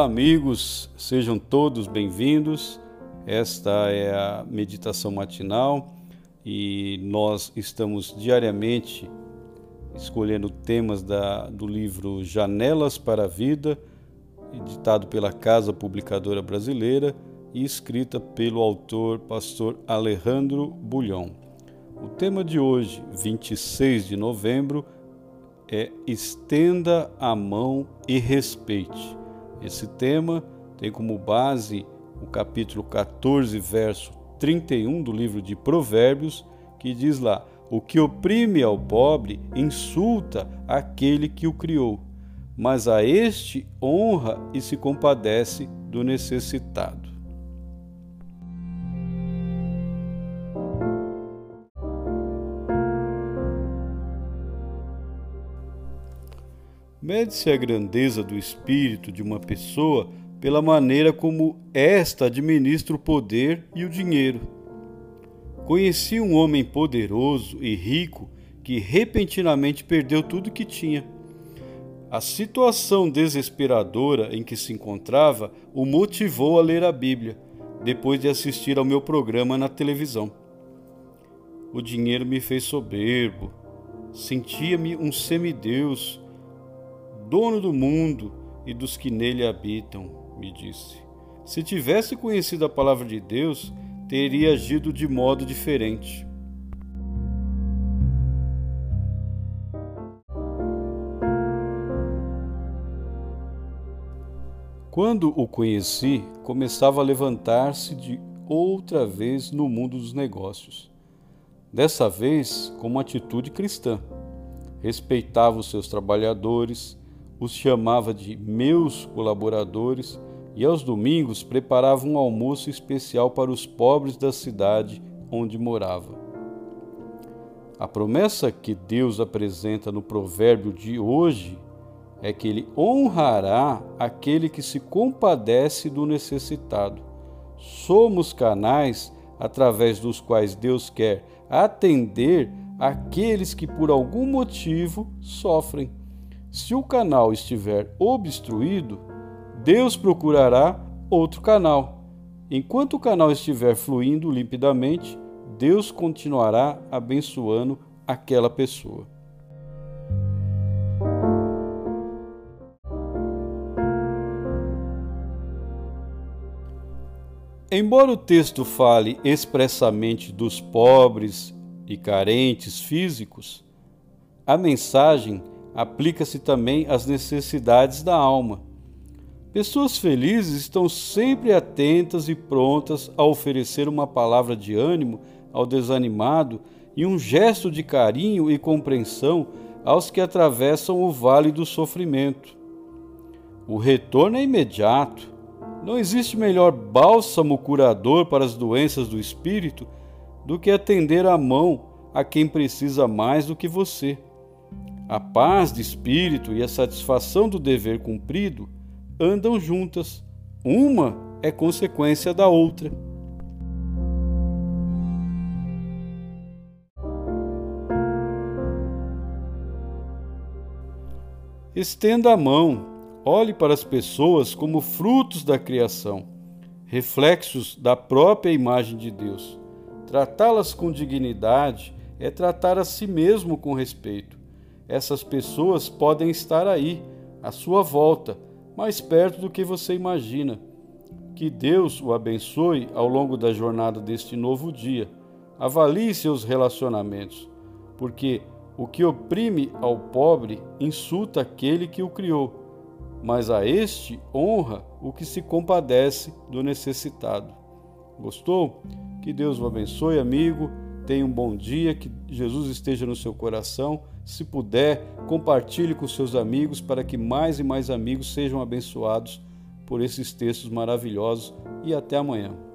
Amigos, sejam todos bem-vindos. Esta é a meditação matinal e nós estamos diariamente escolhendo temas da, do livro Janelas para a Vida, editado pela Casa Publicadora Brasileira e escrita pelo autor pastor Alejandro Bulhão. O tema de hoje, 26 de novembro, é Estenda a mão e respeite. Esse tema tem como base o capítulo 14, verso 31 do livro de Provérbios, que diz lá: O que oprime ao pobre insulta aquele que o criou, mas a este honra e se compadece do necessitado. Mede-se a grandeza do espírito de uma pessoa pela maneira como esta administra o poder e o dinheiro. Conheci um homem poderoso e rico que repentinamente perdeu tudo que tinha. A situação desesperadora em que se encontrava o motivou a ler a Bíblia, depois de assistir ao meu programa na televisão. O dinheiro me fez soberbo, sentia-me um semideus, dono do mundo e dos que nele habitam me disse. Se tivesse conhecido a palavra de Deus, teria agido de modo diferente. Quando o conheci, começava a levantar-se de outra vez no mundo dos negócios. Dessa vez com uma atitude cristã. Respeitava os seus trabalhadores, os chamava de meus colaboradores e aos domingos preparava um almoço especial para os pobres da cidade onde morava. A promessa que Deus apresenta no provérbio de hoje é que ele honrará aquele que se compadece do necessitado. Somos canais através dos quais Deus quer atender aqueles que por algum motivo sofrem. Se o canal estiver obstruído, Deus procurará outro canal. Enquanto o canal estiver fluindo limpidamente, Deus continuará abençoando aquela pessoa. Embora o texto fale expressamente dos pobres e carentes físicos, a mensagem aplica-se também às necessidades da alma. Pessoas felizes estão sempre atentas e prontas a oferecer uma palavra de ânimo ao desanimado e um gesto de carinho e compreensão aos que atravessam o vale do sofrimento. O retorno é imediato. Não existe melhor bálsamo curador para as doenças do espírito do que atender a mão a quem precisa mais do que você. A paz de espírito e a satisfação do dever cumprido andam juntas. Uma é consequência da outra. Estenda a mão, olhe para as pessoas como frutos da criação, reflexos da própria imagem de Deus. Tratá-las com dignidade é tratar a si mesmo com respeito essas pessoas podem estar aí, à sua volta, mais perto do que você imagina. Que Deus o abençoe ao longo da jornada deste novo dia. Avalie seus relacionamentos, porque o que oprime ao pobre insulta aquele que o criou, mas a este honra o que se compadece do necessitado. Gostou? Que Deus o abençoe, amigo. Tenha um bom dia, que Jesus esteja no seu coração se puder, compartilhe com seus amigos para que mais e mais amigos sejam abençoados por esses textos maravilhosos e até amanhã.